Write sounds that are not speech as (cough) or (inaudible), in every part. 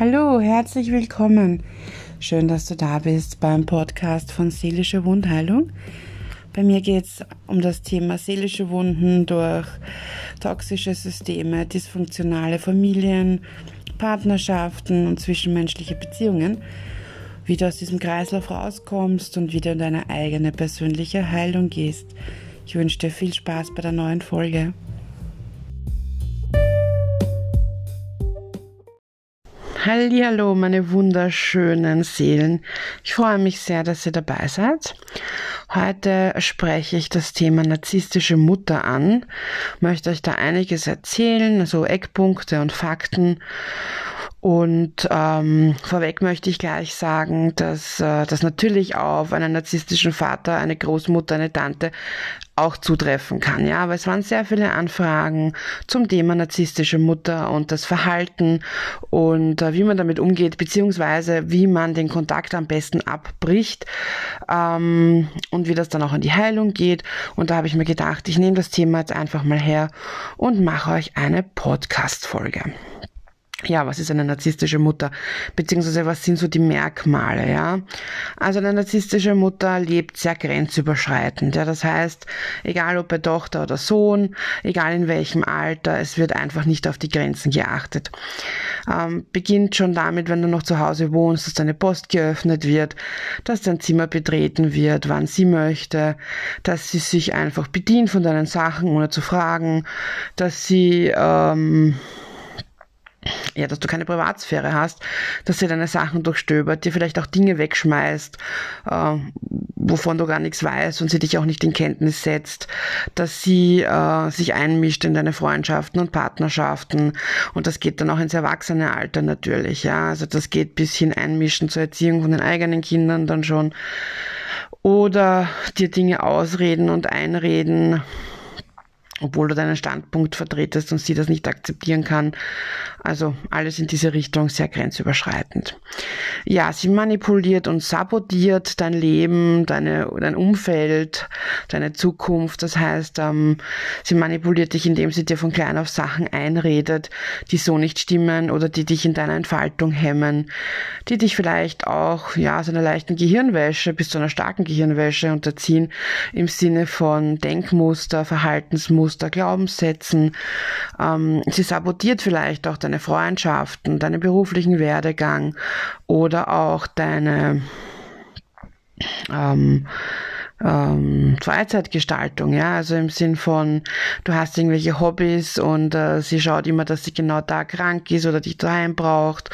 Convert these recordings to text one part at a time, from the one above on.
Hallo, herzlich willkommen. Schön, dass du da bist beim Podcast von Seelische Wundheilung. Bei mir geht es um das Thema seelische Wunden durch toxische Systeme, dysfunktionale Familien, Partnerschaften und zwischenmenschliche Beziehungen, wie du aus diesem Kreislauf rauskommst und wie du in deine eigene persönliche Heilung gehst. Ich wünsche dir viel Spaß bei der neuen Folge. Hallo, meine wunderschönen Seelen. Ich freue mich sehr, dass ihr dabei seid. Heute spreche ich das Thema narzisstische Mutter an, möchte euch da einiges erzählen, also Eckpunkte und Fakten und ähm, vorweg möchte ich gleich sagen, dass äh, das natürlich auf einen narzisstischen Vater, eine Großmutter, eine Tante auch zutreffen kann. Ja, aber es waren sehr viele Anfragen zum Thema narzisstische Mutter und das Verhalten und äh, wie man damit umgeht, beziehungsweise wie man den Kontakt am besten abbricht ähm, und wie das dann auch in die Heilung geht. Und da habe ich mir gedacht, ich nehme das Thema jetzt einfach mal her und mache euch eine Podcast-Folge ja, was ist eine narzisstische Mutter? Beziehungsweise was sind so die Merkmale, ja? Also eine narzisstische Mutter lebt sehr grenzüberschreitend, ja. Das heißt, egal ob bei Tochter oder Sohn, egal in welchem Alter, es wird einfach nicht auf die Grenzen geachtet. Ähm, beginnt schon damit, wenn du noch zu Hause wohnst, dass deine Post geöffnet wird, dass dein Zimmer betreten wird, wann sie möchte, dass sie sich einfach bedient von deinen Sachen, ohne zu fragen, dass sie, ähm, ja, dass du keine Privatsphäre hast, dass sie deine Sachen durchstöbert, dir vielleicht auch Dinge wegschmeißt, äh, wovon du gar nichts weißt und sie dich auch nicht in Kenntnis setzt, dass sie äh, sich einmischt in deine Freundschaften und Partnerschaften. Und das geht dann auch ins Erwachsenealter natürlich, ja, also das geht bis hin einmischen zur Erziehung von den eigenen Kindern dann schon. Oder dir Dinge ausreden und einreden, obwohl du deinen Standpunkt vertretest und sie das nicht akzeptieren kann. Also alles in diese Richtung sehr grenzüberschreitend. Ja, sie manipuliert und sabotiert dein Leben, deine, dein Umfeld, deine Zukunft. Das heißt, ähm, sie manipuliert dich, indem sie dir von klein auf Sachen einredet, die so nicht stimmen oder die dich in deiner Entfaltung hemmen, die dich vielleicht auch, ja, so einer leichten Gehirnwäsche bis zu einer starken Gehirnwäsche unterziehen im Sinne von Denkmuster, Verhaltensmuster, Muster, Glaubenssätzen. Ähm, sie sabotiert vielleicht auch deine Freundschaften, deinen beruflichen Werdegang oder auch deine ähm, ähm, Freizeitgestaltung, ja, also im Sinn von, du hast irgendwelche Hobbys und äh, sie schaut immer, dass sie genau da krank ist oder dich daheim braucht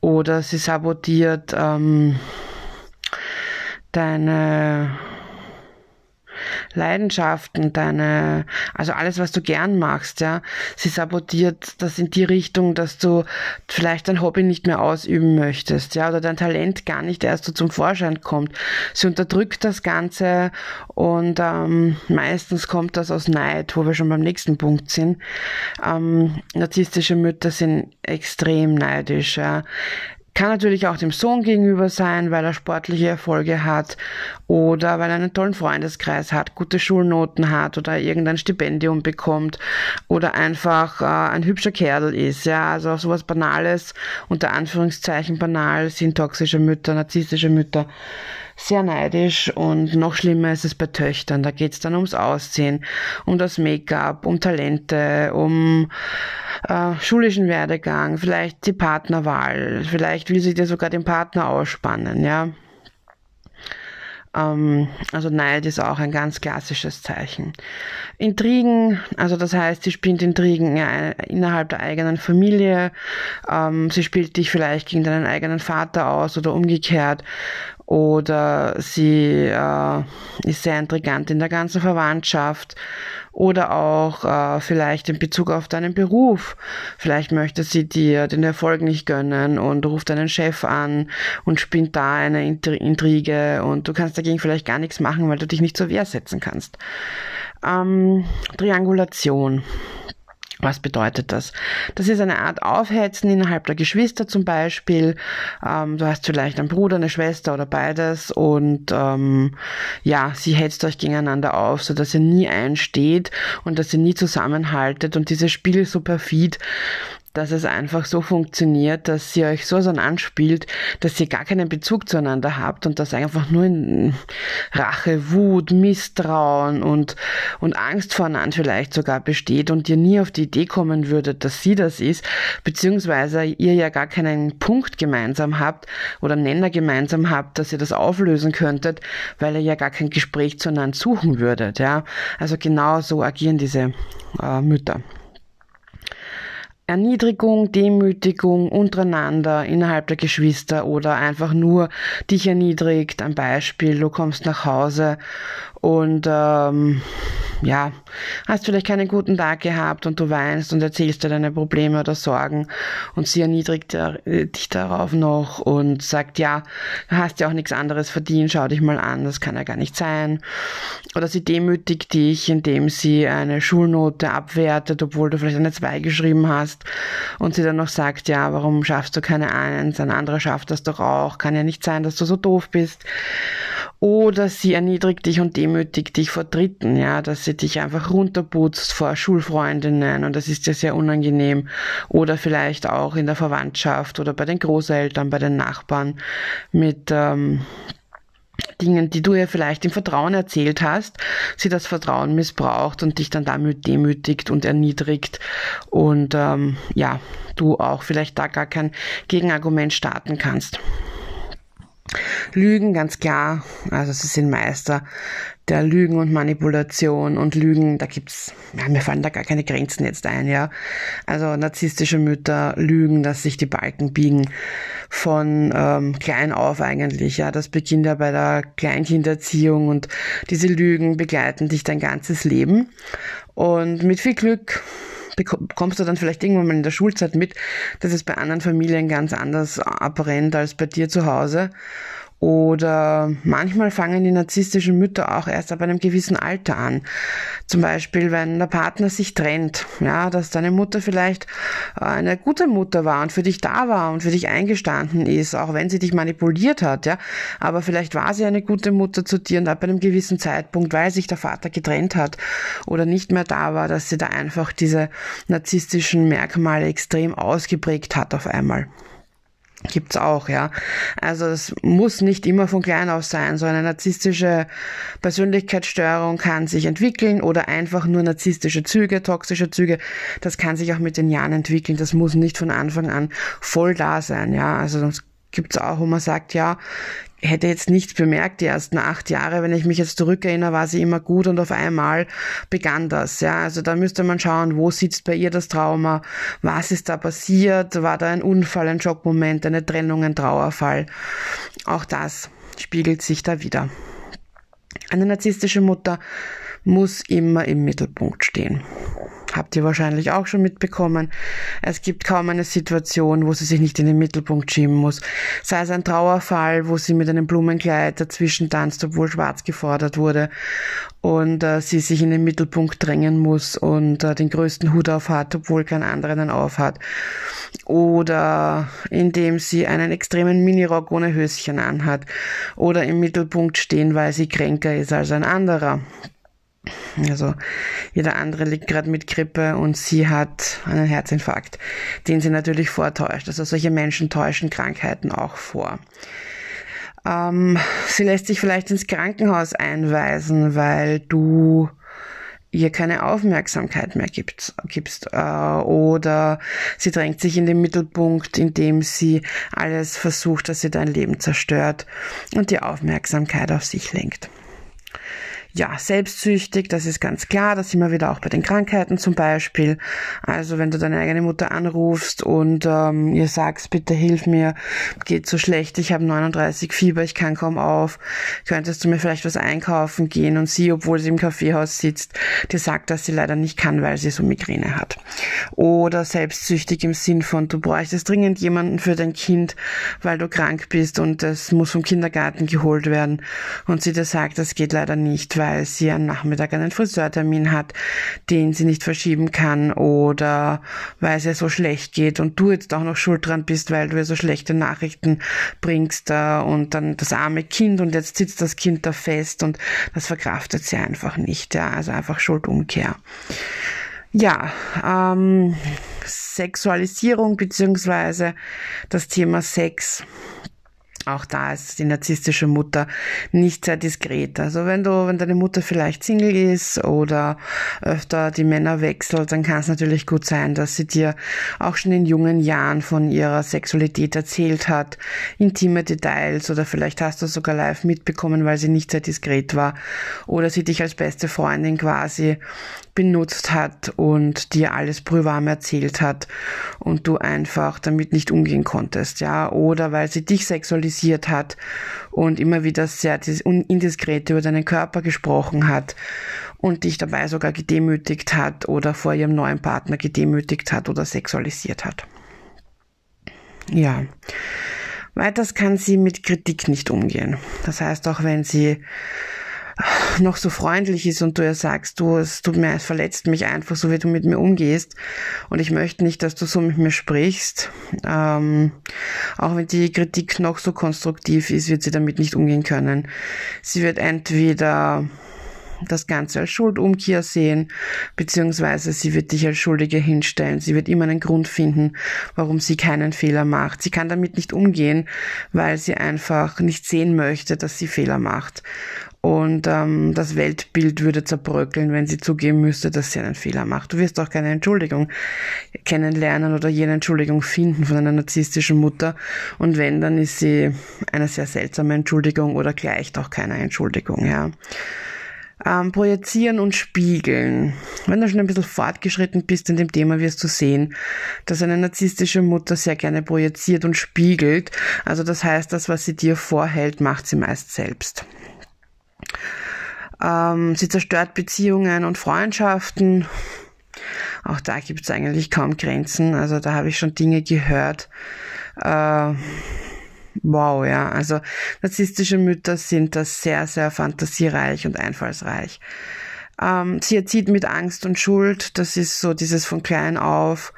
oder sie sabotiert ähm, deine Leidenschaften, deine, also alles, was du gern machst, ja. Sie sabotiert das in die Richtung, dass du vielleicht dein Hobby nicht mehr ausüben möchtest, ja, oder dein Talent gar nicht erst so zum Vorschein kommt. Sie unterdrückt das Ganze und ähm, meistens kommt das aus Neid, wo wir schon beim nächsten Punkt sind. Ähm, narzisstische Mütter sind extrem neidisch, ja. Kann natürlich auch dem Sohn gegenüber sein, weil er sportliche Erfolge hat oder weil er einen tollen Freundeskreis hat, gute Schulnoten hat oder irgendein Stipendium bekommt oder einfach äh, ein hübscher Kerl ist. Ja, also sowas Banales, unter Anführungszeichen banal, sind toxische Mütter, narzisstische Mütter sehr neidisch und noch schlimmer ist es bei Töchtern. Da geht es dann ums Aussehen, um das Make-up, um Talente, um äh, schulischen Werdegang, vielleicht die Partnerwahl, vielleicht will sie dir sogar den Partner ausspannen, ja. Ähm, also Neid ist auch ein ganz klassisches Zeichen. Intrigen, also das heißt, sie spielt Intrigen innerhalb der eigenen Familie, ähm, sie spielt dich vielleicht gegen deinen eigenen Vater aus oder umgekehrt oder sie äh, ist sehr intrigant in der ganzen Verwandtschaft oder auch äh, vielleicht in Bezug auf deinen Beruf. Vielleicht möchte sie dir den Erfolg nicht gönnen und ruft deinen Chef an und spinnt da eine Intrige und du kannst dagegen vielleicht gar nichts machen, weil du dich nicht zur Wehr setzen kannst. Ähm, Triangulation. Was bedeutet das? Das ist eine Art Aufhetzen innerhalb der Geschwister zum Beispiel. Ähm, du hast vielleicht einen Bruder, eine Schwester oder beides und ähm, ja, sie hetzt euch gegeneinander auf, so dass ihr nie einsteht und dass ihr nie zusammenhaltet und dieses Spiel ist so perfid, dass es einfach so funktioniert, dass sie euch so so anspielt, dass ihr gar keinen Bezug zueinander habt und dass einfach nur in Rache, Wut, Misstrauen und, und Angst voreinander vielleicht sogar besteht und ihr nie auf die Idee kommen würdet, dass sie das ist, beziehungsweise ihr ja gar keinen Punkt gemeinsam habt oder Nenner gemeinsam habt, dass ihr das auflösen könntet, weil ihr ja gar kein Gespräch zueinander suchen würdet, ja. Also genau so agieren diese äh, Mütter. Erniedrigung, Demütigung untereinander innerhalb der Geschwister oder einfach nur dich erniedrigt. Ein Beispiel, du kommst nach Hause und ähm, ja, hast vielleicht keinen guten Tag gehabt und du weinst und erzählst dir deine Probleme oder Sorgen und sie erniedrigt äh, dich darauf noch und sagt, ja, du hast ja auch nichts anderes verdient, schau dich mal an, das kann ja gar nicht sein. Oder sie demütigt dich, indem sie eine Schulnote abwertet, obwohl du vielleicht eine 2 geschrieben hast und sie dann noch sagt, ja, warum schaffst du keine Eins, ein anderer schafft das doch auch, kann ja nicht sein, dass du so doof bist. Oder sie erniedrigt dich und demütigt dich vor Dritten, ja, dass sie dich einfach runterputzt vor Schulfreundinnen und das ist ja sehr unangenehm. Oder vielleicht auch in der Verwandtschaft oder bei den Großeltern, bei den Nachbarn mit ähm, Dingen, die du ihr vielleicht im Vertrauen erzählt hast, sie das Vertrauen missbraucht und dich dann damit demütigt und erniedrigt und ähm, ja, du auch vielleicht da gar kein Gegenargument starten kannst. Lügen, ganz klar. Also sie sind Meister der Lügen und Manipulation und Lügen, da gibt's, ja, mir fallen da gar keine Grenzen jetzt ein, ja. Also narzisstische Mütter lügen, dass sich die Balken biegen von ähm, klein auf eigentlich, ja. Das beginnt ja bei der Kleinkinderziehung und diese Lügen begleiten dich dein ganzes Leben. Und mit viel Glück bekommst du dann vielleicht irgendwann mal in der Schulzeit mit, dass es bei anderen Familien ganz anders abbrennt als bei dir zu Hause. Oder manchmal fangen die narzisstischen Mütter auch erst ab einem gewissen Alter an. Zum Beispiel, wenn der Partner sich trennt, ja, dass deine Mutter vielleicht eine gute Mutter war und für dich da war und für dich eingestanden ist, auch wenn sie dich manipuliert hat, ja. Aber vielleicht war sie eine gute Mutter zu dir und ab einem gewissen Zeitpunkt, weil sich der Vater getrennt hat oder nicht mehr da war, dass sie da einfach diese narzisstischen Merkmale extrem ausgeprägt hat auf einmal. Gibt's auch, ja. Also es muss nicht immer von klein auf sein. So eine narzisstische Persönlichkeitsstörung kann sich entwickeln oder einfach nur narzisstische Züge, toxische Züge. Das kann sich auch mit den Jahren entwickeln. Das muss nicht von Anfang an voll da sein, ja. Also das gibt's auch, wo man sagt, ja, hätte jetzt nichts bemerkt die ersten acht Jahre. Wenn ich mich jetzt zurückerinnere, war sie immer gut und auf einmal begann das. Ja, also da müsste man schauen, wo sitzt bei ihr das Trauma, was ist da passiert, war da ein Unfall, ein Schockmoment, eine Trennung, ein Trauerfall. Auch das spiegelt sich da wieder. Eine narzisstische Mutter muss immer im Mittelpunkt stehen habt ihr wahrscheinlich auch schon mitbekommen. Es gibt kaum eine Situation, wo sie sich nicht in den Mittelpunkt schieben muss. Sei es ein Trauerfall, wo sie mit einem Blumenkleid dazwischen tanzt, obwohl schwarz gefordert wurde und äh, sie sich in den Mittelpunkt drängen muss und äh, den größten Hut auf hat, obwohl kein anderer einen auf hat. Oder indem sie einen extremen Minirock ohne Höschen anhat. Oder im Mittelpunkt stehen, weil sie kränker ist als ein anderer. Also jeder andere liegt gerade mit Grippe und sie hat einen Herzinfarkt, den sie natürlich vortäuscht. Also solche Menschen täuschen Krankheiten auch vor. Ähm, sie lässt sich vielleicht ins Krankenhaus einweisen, weil du ihr keine Aufmerksamkeit mehr gibt, gibst. Äh, oder sie drängt sich in den Mittelpunkt, indem sie alles versucht, dass sie dein Leben zerstört und die Aufmerksamkeit auf sich lenkt ja, selbstsüchtig, das ist ganz klar, das sind wir wieder auch bei den Krankheiten zum Beispiel. Also wenn du deine eigene Mutter anrufst und ähm, ihr sagst, bitte hilf mir, geht so schlecht, ich habe 39 Fieber, ich kann kaum auf, könntest du mir vielleicht was einkaufen gehen und sie, obwohl sie im Kaffeehaus sitzt, dir sagt, dass sie leider nicht kann, weil sie so Migräne hat. Oder selbstsüchtig im Sinn von, du bräuchtest dringend jemanden für dein Kind, weil du krank bist und es muss vom Kindergarten geholt werden und sie dir sagt, das geht leider nicht, weil weil sie am Nachmittag einen Friseurtermin hat, den sie nicht verschieben kann oder weil es ihr so schlecht geht und du jetzt auch noch schuld dran bist, weil du ihr so schlechte Nachrichten bringst äh, und dann das arme Kind und jetzt sitzt das Kind da fest und das verkraftet sie einfach nicht. Ja, also einfach Schuldumkehr. Ja, ähm, Sexualisierung beziehungsweise das Thema Sex auch da ist die narzisstische Mutter nicht sehr diskret. Also wenn du, wenn deine Mutter vielleicht Single ist oder öfter die Männer wechselt, dann kann es natürlich gut sein, dass sie dir auch schon in jungen Jahren von ihrer Sexualität erzählt hat, intime Details oder vielleicht hast du sogar live mitbekommen, weil sie nicht sehr diskret war oder sie dich als beste Freundin quasi benutzt hat und dir alles brühwarm erzählt hat und du einfach damit nicht umgehen konntest, ja, oder weil sie dich sexualisiert hat und immer wieder sehr indiskret über deinen Körper gesprochen hat und dich dabei sogar gedemütigt hat oder vor ihrem neuen Partner gedemütigt hat oder sexualisiert hat. Ja. Weiters kann sie mit Kritik nicht umgehen. Das heißt, auch wenn sie noch so freundlich ist und du ihr sagst, du, es tut mir, es verletzt mich einfach, so wie du mit mir umgehst und ich möchte nicht, dass du so mit mir sprichst. Ähm, auch wenn die Kritik noch so konstruktiv ist, wird sie damit nicht umgehen können. Sie wird entweder das Ganze als Schuldumkehr sehen, beziehungsweise sie wird dich als Schuldige hinstellen. Sie wird immer einen Grund finden, warum sie keinen Fehler macht. Sie kann damit nicht umgehen, weil sie einfach nicht sehen möchte, dass sie Fehler macht. Und ähm, das Weltbild würde zerbröckeln, wenn sie zugeben müsste, dass sie einen Fehler macht. Du wirst auch keine Entschuldigung kennenlernen oder jene Entschuldigung finden von einer narzisstischen Mutter. Und wenn, dann ist sie eine sehr seltsame Entschuldigung oder gleicht auch keiner Entschuldigung, ja. Ähm, projizieren und spiegeln. Wenn du schon ein bisschen fortgeschritten bist in dem Thema, wirst du sehen, dass eine narzisstische Mutter sehr gerne projiziert und spiegelt. Also das heißt, das, was sie dir vorhält, macht sie meist selbst. Ähm, sie zerstört Beziehungen und Freundschaften. Auch da gibt es eigentlich kaum Grenzen. Also da habe ich schon Dinge gehört. Äh, wow, ja. Also narzisstische Mütter sind da sehr, sehr fantasiereich und einfallsreich. Ähm, sie erzieht mit Angst und Schuld. Das ist so dieses von klein auf.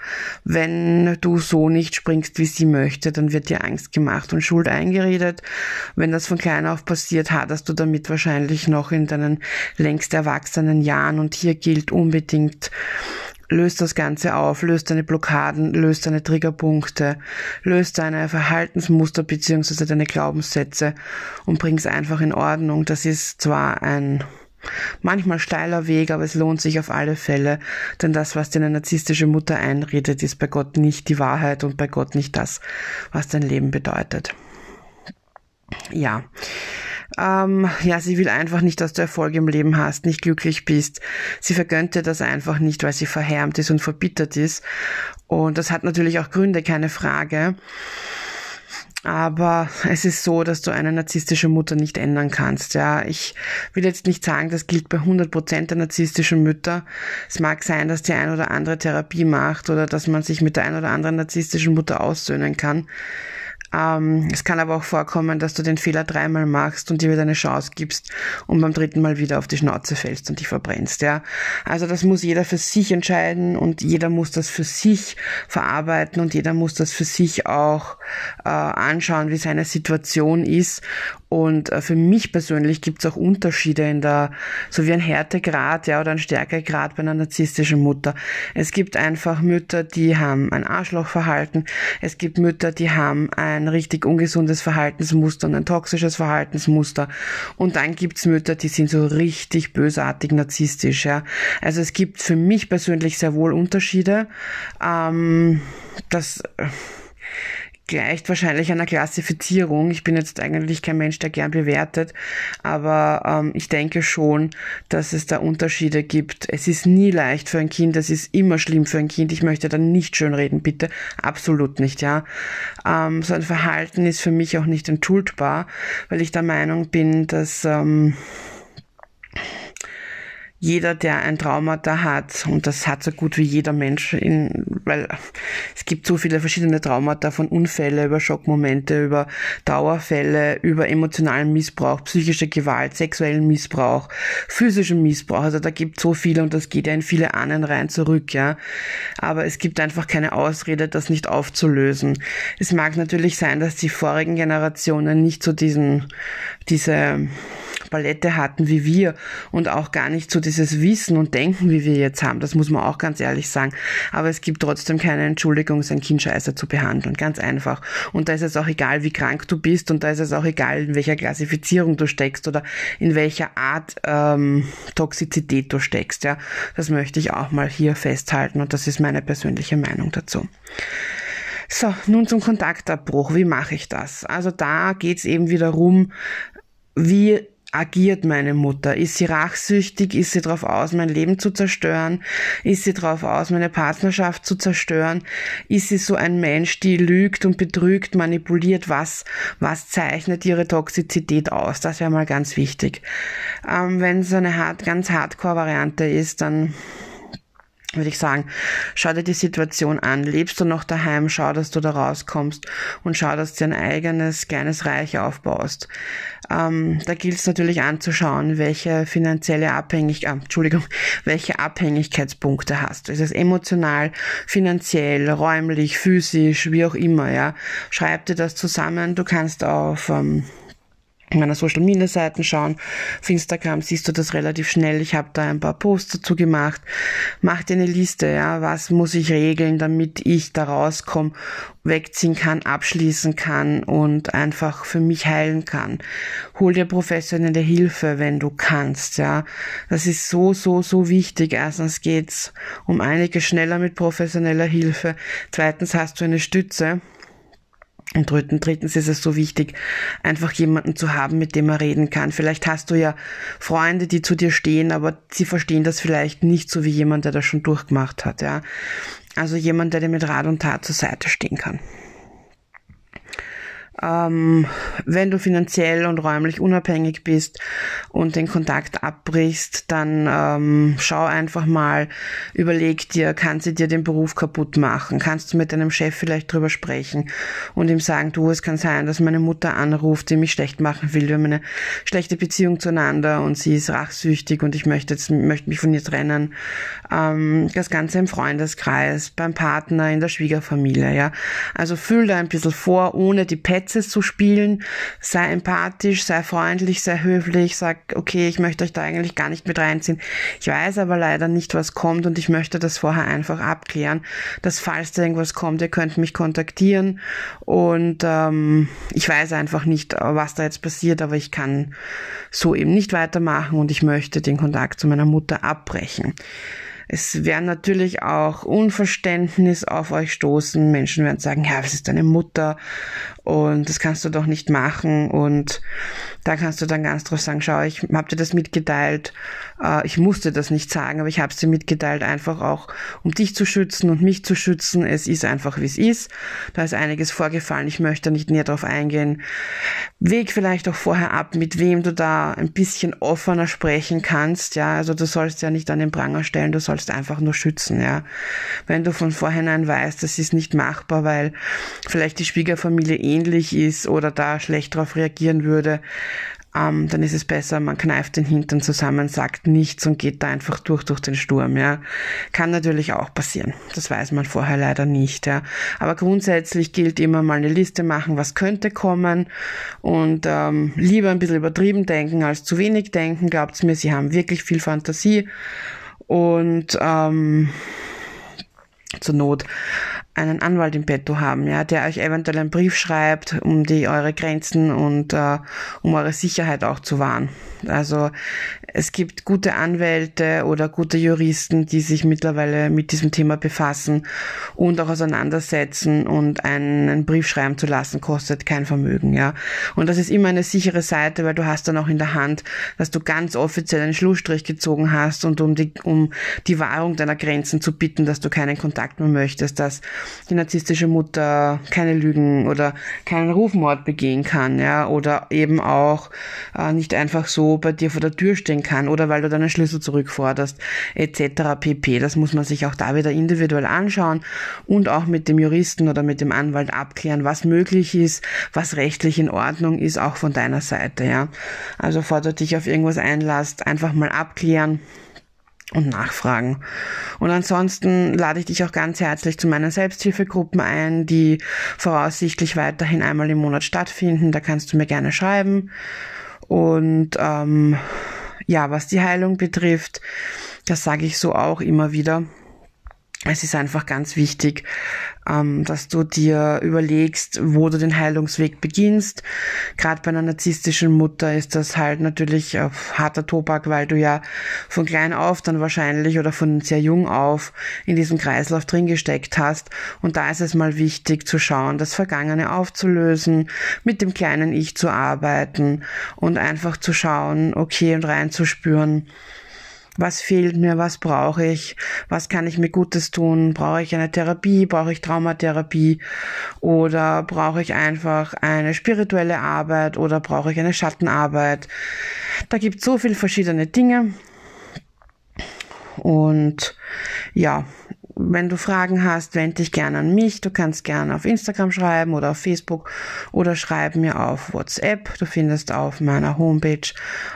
Wenn du so nicht springst, wie sie möchte, dann wird dir Angst gemacht und Schuld eingeredet. Wenn das von klein auf passiert, hattest du damit wahrscheinlich noch in deinen längst erwachsenen Jahren. Und hier gilt unbedingt, löst das Ganze auf, löst deine Blockaden, löst deine Triggerpunkte, löst deine Verhaltensmuster beziehungsweise deine Glaubenssätze und bring es einfach in Ordnung. Das ist zwar ein Manchmal steiler Weg, aber es lohnt sich auf alle Fälle, denn das, was dir eine narzisstische Mutter einredet, ist bei Gott nicht die Wahrheit und bei Gott nicht das, was dein Leben bedeutet. Ja. Ähm, ja, sie will einfach nicht, dass du Erfolg im Leben hast, nicht glücklich bist. Sie vergönnt dir das einfach nicht, weil sie verhärmt ist und verbittert ist. Und das hat natürlich auch Gründe, keine Frage. Aber es ist so, dass du eine narzisstische Mutter nicht ändern kannst. Ja, ich will jetzt nicht sagen, das gilt bei 100 Prozent der narzisstischen Mütter. Es mag sein, dass die ein oder andere Therapie macht oder dass man sich mit der ein oder anderen narzisstischen Mutter aussöhnen kann. Ähm, es kann aber auch vorkommen, dass du den Fehler dreimal machst und dir wieder eine Chance gibst und beim dritten Mal wieder auf die Schnauze fällst und dich verbrennst. Ja, also das muss jeder für sich entscheiden und jeder muss das für sich verarbeiten und jeder muss das für sich auch äh, anschauen, wie seine Situation ist und äh, für mich persönlich gibt es auch Unterschiede in der, so wie ein Härtegrad, ja, oder ein Stärkegrad bei einer narzisstischen Mutter. Es gibt einfach Mütter, die haben ein Arschlochverhalten. Es gibt Mütter, die haben ein richtig ungesundes Verhaltensmuster und ein toxisches Verhaltensmuster. Und dann gibt's Mütter, die sind so richtig bösartig narzisstisch, ja. Also es gibt für mich persönlich sehr wohl Unterschiede. Ähm, das, gleicht wahrscheinlich einer Klassifizierung. Ich bin jetzt eigentlich kein Mensch, der gern bewertet, aber ähm, ich denke schon, dass es da Unterschiede gibt. Es ist nie leicht für ein Kind, es ist immer schlimm für ein Kind. Ich möchte da nicht schönreden, bitte. Absolut nicht, ja. Ähm, so ein Verhalten ist für mich auch nicht entschuldbar, weil ich der Meinung bin, dass ähm, jeder, der ein Traumata hat, und das hat so gut wie jeder Mensch, in, weil es gibt so viele verschiedene Traumata von Unfälle über Schockmomente, über Dauerfälle, über emotionalen Missbrauch, psychische Gewalt, sexuellen Missbrauch, physischen Missbrauch. Also da gibt so viele und das geht ja in viele Ahnen rein zurück, ja. Aber es gibt einfach keine Ausrede, das nicht aufzulösen. Es mag natürlich sein, dass die vorigen Generationen nicht so diesen, diese Palette hatten wie wir und auch gar nicht so dieses Wissen und Denken, wie wir jetzt haben. Das muss man auch ganz ehrlich sagen. Aber es gibt trotzdem keine Entschuldigung, sein Kind scheiße zu behandeln. Ganz einfach. Und da ist es auch egal, wie krank du bist und da ist es auch egal, in welcher Klassifizierung du steckst oder in welcher Art ähm, Toxizität du steckst. Ja, das möchte ich auch mal hier festhalten und das ist meine persönliche Meinung dazu. So, nun zum Kontaktabbruch. Wie mache ich das? Also da geht's eben wiederum, wie agiert meine Mutter? Ist sie rachsüchtig? Ist sie darauf aus, mein Leben zu zerstören? Ist sie darauf aus, meine Partnerschaft zu zerstören? Ist sie so ein Mensch, die lügt und betrügt, manipuliert? Was, was zeichnet ihre Toxizität aus? Das wäre mal ganz wichtig. Ähm, Wenn es eine hart, ganz Hardcore-Variante ist, dann würde ich sagen, schau dir die Situation an. Lebst du noch daheim? Schau, dass du da rauskommst und schau, dass du ein eigenes kleines Reich aufbaust. Ähm, da gilt es natürlich anzuschauen, welche finanzielle Abhängigkeit, äh, Entschuldigung, (laughs) welche Abhängigkeitspunkte hast. Ist es emotional, finanziell, räumlich, physisch, wie auch immer, ja. Schreib dir das zusammen. Du kannst auf ähm, meiner Social Media Seiten schauen. Auf Instagram siehst du das relativ schnell. Ich habe da ein paar Posts dazu gemacht. Mach dir eine Liste, ja, was muss ich regeln, damit ich da rauskomme, wegziehen kann, abschließen kann und einfach für mich heilen kann. Hol dir professionelle Hilfe, wenn du kannst, ja. Das ist so, so, so wichtig. Erstens geht's um einige schneller mit professioneller Hilfe. Zweitens hast du eine Stütze und drittens ist es so wichtig, einfach jemanden zu haben, mit dem man reden kann. Vielleicht hast du ja Freunde, die zu dir stehen, aber sie verstehen das vielleicht nicht so wie jemand, der das schon durchgemacht hat, ja. Also jemand, der dir mit Rat und Tat zur Seite stehen kann. Ähm, wenn du finanziell und räumlich unabhängig bist und den Kontakt abbrichst, dann ähm, schau einfach mal, überleg dir, kann sie dir den Beruf kaputt machen? Kannst du mit deinem Chef vielleicht drüber sprechen und ihm sagen, du, es kann sein, dass meine Mutter anruft, die mich schlecht machen will, wir haben eine schlechte Beziehung zueinander und sie ist rachsüchtig und ich möchte jetzt, möchte mich von ihr trennen. Ähm, das Ganze im Freundeskreis, beim Partner, in der Schwiegerfamilie, ja. Also fühl da ein bisschen vor, ohne die Pet Sätze zu spielen. Sei empathisch, sei freundlich, sei höflich, sag, okay, ich möchte euch da eigentlich gar nicht mit reinziehen. Ich weiß aber leider nicht, was kommt und ich möchte das vorher einfach abklären, dass falls da irgendwas kommt, ihr könnt mich kontaktieren und ähm, ich weiß einfach nicht, was da jetzt passiert, aber ich kann so eben nicht weitermachen und ich möchte den Kontakt zu meiner Mutter abbrechen. Es werden natürlich auch Unverständnis auf euch stoßen. Menschen werden sagen, ja, was ist deine Mutter? Und das kannst du doch nicht machen. Und da kannst du dann ganz drauf sagen, schau, ich hab dir das mitgeteilt. Äh, ich musste das nicht sagen, aber ich habe es dir mitgeteilt, einfach auch, um dich zu schützen und mich zu schützen. Es ist einfach, wie es ist. Da ist einiges vorgefallen. Ich möchte nicht näher darauf eingehen. Weg vielleicht auch vorher ab, mit wem du da ein bisschen offener sprechen kannst. Ja, also du sollst ja nicht an den Pranger stellen, du sollst sollst einfach nur schützen, ja. Wenn du von vornherein weißt, das ist nicht machbar, weil vielleicht die Schwiegerfamilie ähnlich ist oder da schlecht darauf reagieren würde, ähm, dann ist es besser, man kneift den Hintern zusammen, sagt nichts und geht da einfach durch durch den Sturm, ja. Kann natürlich auch passieren. Das weiß man vorher leider nicht, ja. Aber grundsätzlich gilt immer mal eine Liste machen, was könnte kommen und ähm, lieber ein bisschen übertrieben denken als zu wenig denken. Glaubt's mir, sie haben wirklich viel Fantasie und ähm, zur Not einen Anwalt im Petto haben, ja, der euch eventuell einen Brief schreibt, um die eure Grenzen und äh, um eure Sicherheit auch zu wahren. Also es gibt gute Anwälte oder gute Juristen, die sich mittlerweile mit diesem Thema befassen und auch auseinandersetzen und einen Brief schreiben zu lassen, kostet kein Vermögen, ja. Und das ist immer eine sichere Seite, weil du hast dann auch in der Hand, dass du ganz offiziell einen Schlussstrich gezogen hast und um die, um die Wahrung deiner Grenzen zu bitten, dass du keinen Kontakt mehr möchtest, dass die narzisstische Mutter keine Lügen oder keinen Rufmord begehen kann, ja, oder eben auch äh, nicht einfach so bei dir vor der Tür stehen kann oder weil du deinen Schlüssel zurückforderst etc. pp. Das muss man sich auch da wieder individuell anschauen und auch mit dem Juristen oder mit dem Anwalt abklären, was möglich ist, was rechtlich in Ordnung ist, auch von deiner Seite. Ja, also bevor du dich auf irgendwas einlasst, einfach mal abklären und nachfragen. Und ansonsten lade ich dich auch ganz herzlich zu meinen Selbsthilfegruppen ein, die voraussichtlich weiterhin einmal im Monat stattfinden. Da kannst du mir gerne schreiben. Und ähm, ja, was die Heilung betrifft, das sage ich so auch immer wieder es ist einfach ganz wichtig, ähm, dass du dir überlegst, wo du den Heilungsweg beginnst. Gerade bei einer narzisstischen Mutter ist das halt natürlich äh, harter Tobak, weil du ja von klein auf dann wahrscheinlich oder von sehr jung auf in diesem Kreislauf drin gesteckt hast. Und da ist es mal wichtig zu schauen, das Vergangene aufzulösen, mit dem kleinen Ich zu arbeiten und einfach zu schauen, okay, und reinzuspüren, was fehlt mir, was brauche ich, was kann ich mir Gutes tun, brauche ich eine Therapie, brauche ich Traumatherapie? Oder brauche ich einfach eine spirituelle Arbeit? Oder brauche ich eine Schattenarbeit. Da gibt es so viele verschiedene Dinge. Und ja, wenn du Fragen hast, wende dich gerne an mich. Du kannst gerne auf Instagram schreiben oder auf Facebook oder schreib mir auf WhatsApp. Du findest auf meiner Homepage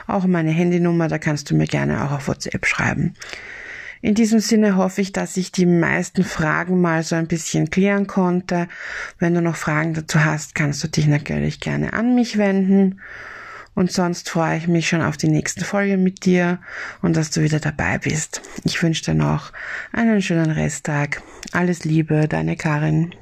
auch meine Handynummer. Da kannst du mir gerne auch auf WhatsApp schreiben. In diesem Sinne hoffe ich, dass ich die meisten Fragen mal so ein bisschen klären konnte. Wenn du noch Fragen dazu hast, kannst du dich natürlich gerne an mich wenden. Und sonst freue ich mich schon auf die nächste Folge mit dir und dass du wieder dabei bist. Ich wünsche dir noch einen schönen Resttag. Alles Liebe, deine Karin.